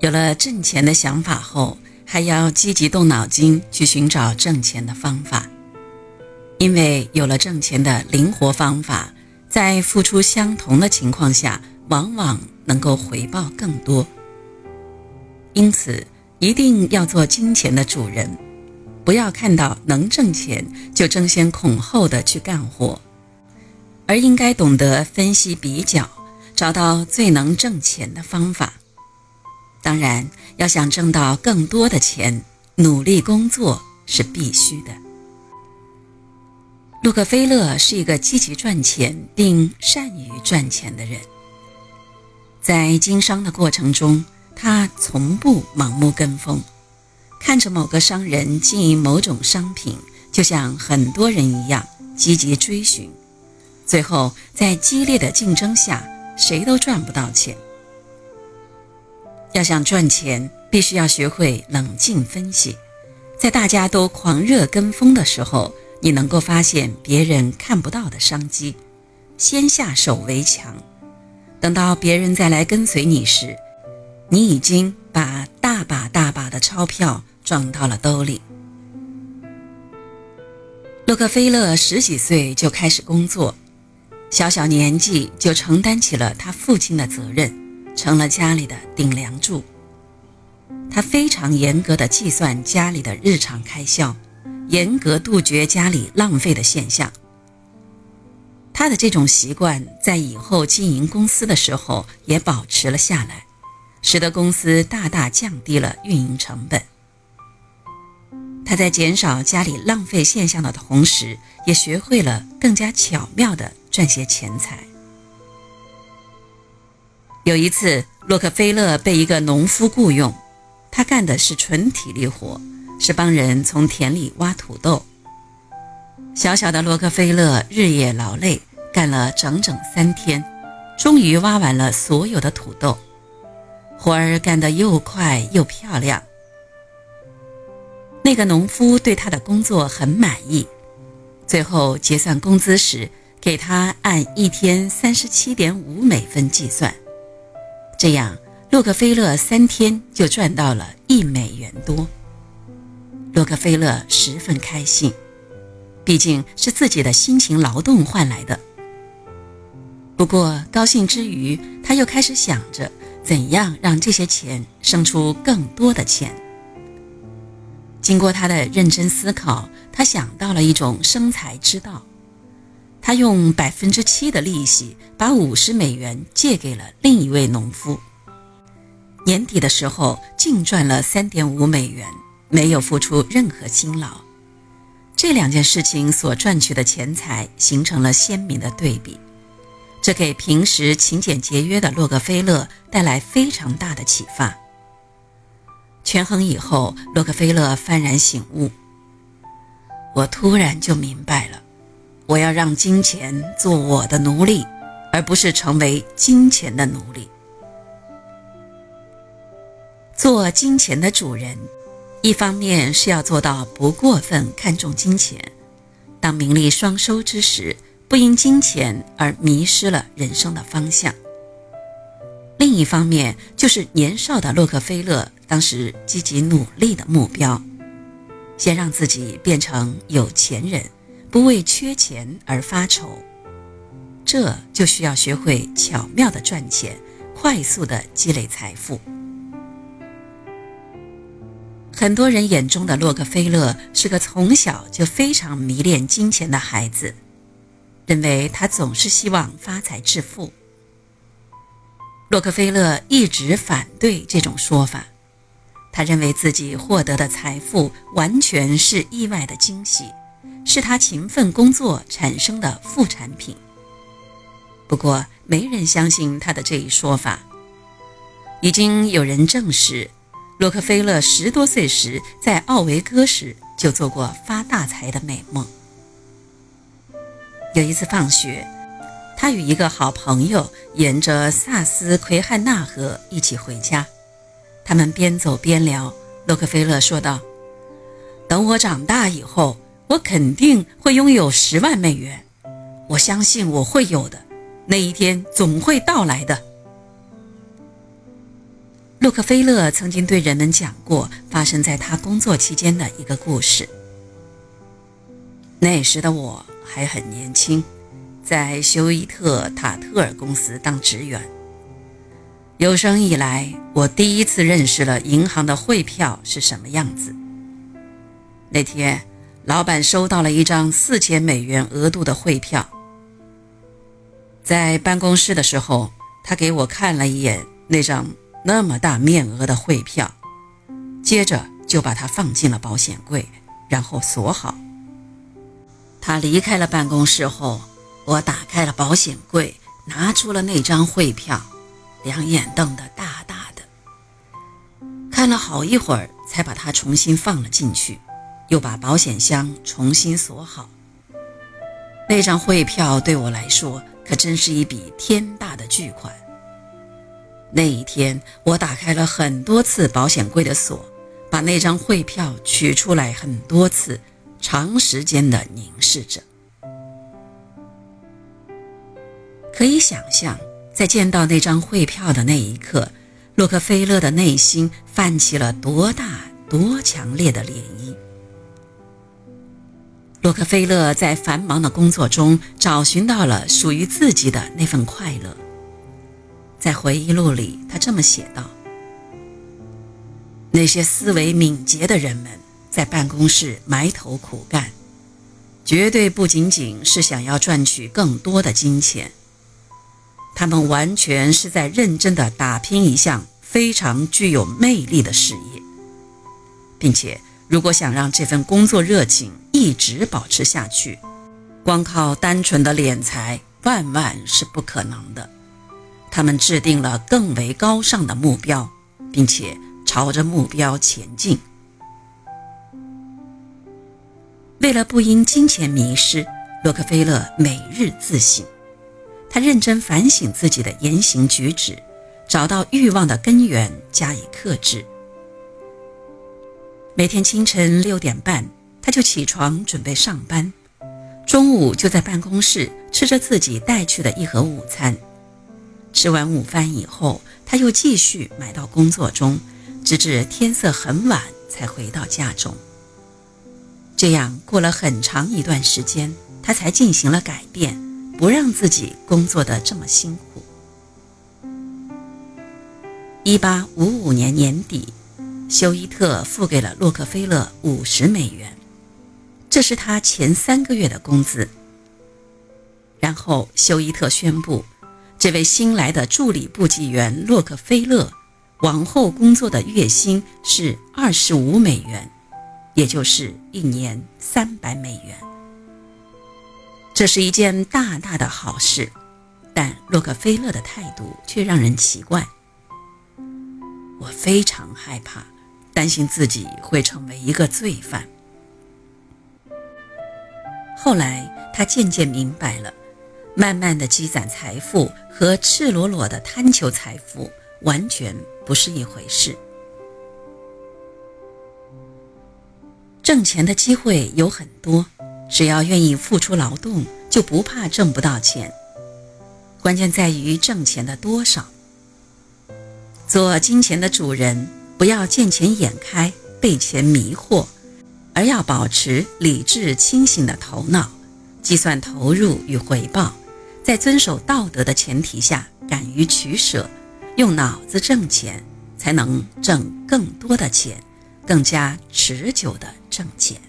有了挣钱的想法后，还要积极动脑筋去寻找挣钱的方法。因为有了挣钱的灵活方法，在付出相同的情况下，往往能够回报更多。因此，一定要做金钱的主人，不要看到能挣钱就争先恐后的去干活，而应该懂得分析比较，找到最能挣钱的方法。当然，要想挣到更多的钱，努力工作是必须的。洛克菲勒是一个积极赚钱并善于赚钱的人，在经商的过程中，他从不盲目跟风，看着某个商人经营某种商品，就像很多人一样积极追寻，最后在激烈的竞争下，谁都赚不到钱。要想赚钱，必须要学会冷静分析，在大家都狂热跟风的时候，你能够发现别人看不到的商机，先下手为强。等到别人再来跟随你时，你已经把大把大把的钞票装到了兜里。洛克菲勒十几岁就开始工作，小小年纪就承担起了他父亲的责任。成了家里的顶梁柱。他非常严格的计算家里的日常开销，严格杜绝家里浪费的现象。他的这种习惯在以后经营公司的时候也保持了下来，使得公司大大降低了运营成本。他在减少家里浪费现象的同时，也学会了更加巧妙的赚些钱财。有一次，洛克菲勒被一个农夫雇佣，他干的是纯体力活，是帮人从田里挖土豆。小小的洛克菲勒日夜劳累，干了整整三天，终于挖完了所有的土豆，活儿干得又快又漂亮。那个农夫对他的工作很满意，最后结算工资时，给他按一天三十七点五美分计算。这样，洛克菲勒三天就赚到了一美元多。洛克菲勒十分开心，毕竟是自己的辛勤劳动换来的。不过，高兴之余，他又开始想着怎样让这些钱生出更多的钱。经过他的认真思考，他想到了一种生财之道。他用百分之七的利息把五十美元借给了另一位农夫。年底的时候，净赚了三点五美元，没有付出任何辛劳。这两件事情所赚取的钱财形成了鲜明的对比，这给平时勤俭节约的洛克菲勒带来非常大的启发。权衡以后，洛克菲勒幡然醒悟：我突然就明白了。我要让金钱做我的奴隶，而不是成为金钱的奴隶。做金钱的主人，一方面是要做到不过分看重金钱，当名利双收之时，不因金钱而迷失了人生的方向；另一方面，就是年少的洛克菲勒当时积极努力的目标，先让自己变成有钱人。不为缺钱而发愁，这就需要学会巧妙的赚钱，快速的积累财富。很多人眼中的洛克菲勒是个从小就非常迷恋金钱的孩子，认为他总是希望发财致富。洛克菲勒一直反对这种说法，他认为自己获得的财富完全是意外的惊喜。是他勤奋工作产生的副产品。不过，没人相信他的这一说法。已经有人证实，洛克菲勒十多岁时在奥维戈时就做过发大财的美梦。有一次放学，他与一个好朋友沿着萨斯奎汉纳河一起回家。他们边走边聊，洛克菲勒说道：“等我长大以后。”我肯定会拥有十万美元，我相信我会有的，那一天总会到来的。洛克菲勒曾经对人们讲过发生在他工作期间的一个故事。那时的我还很年轻，在休伊特塔特尔公司当职员。有生以来，我第一次认识了银行的汇票是什么样子。那天，老板收到了一张四千美元额度的汇票，在办公室的时候，他给我看了一眼那张。那么大面额的汇票，接着就把它放进了保险柜，然后锁好。他离开了办公室后，我打开了保险柜，拿出了那张汇票，两眼瞪得大大的，看了好一会儿，才把它重新放了进去，又把保险箱重新锁好。那张汇票对我来说，可真是一笔天大的巨款。那一天，我打开了很多次保险柜的锁，把那张汇票取出来很多次，长时间的凝视着。可以想象，在见到那张汇票的那一刻，洛克菲勒的内心泛起了多大、多强烈的涟漪。洛克菲勒在繁忙的工作中找寻到了属于自己的那份快乐。在回忆录里，他这么写道：“那些思维敏捷的人们在办公室埋头苦干，绝对不仅仅是想要赚取更多的金钱，他们完全是在认真地打拼一项非常具有魅力的事业，并且如果想让这份工作热情一直保持下去，光靠单纯的敛财万万是不可能的。”他们制定了更为高尚的目标，并且朝着目标前进。为了不因金钱迷失，洛克菲勒每日自省。他认真反省自己的言行举止，找到欲望的根源，加以克制。每天清晨六点半，他就起床准备上班，中午就在办公室吃着自己带去的一盒午餐。吃完午饭以后，他又继续埋到工作中，直至天色很晚才回到家中。这样过了很长一段时间，他才进行了改变，不让自己工作的这么辛苦。一八五五年年底，休伊特付给了洛克菲勒五十美元，这是他前三个月的工资。然后休伊特宣布。这位新来的助理部级员洛克菲勒，往后工作的月薪是二十五美元，也就是一年三百美元。这是一件大大的好事，但洛克菲勒的态度却让人奇怪。我非常害怕，担心自己会成为一个罪犯。后来，他渐渐明白了。慢慢的积攒财富和赤裸裸的贪求财富完全不是一回事。挣钱的机会有很多，只要愿意付出劳动，就不怕挣不到钱。关键在于挣钱的多少。做金钱的主人，不要见钱眼开，被钱迷惑，而要保持理智清醒的头脑，计算投入与回报。在遵守道德的前提下，敢于取舍，用脑子挣钱，才能挣更多的钱，更加持久的挣钱。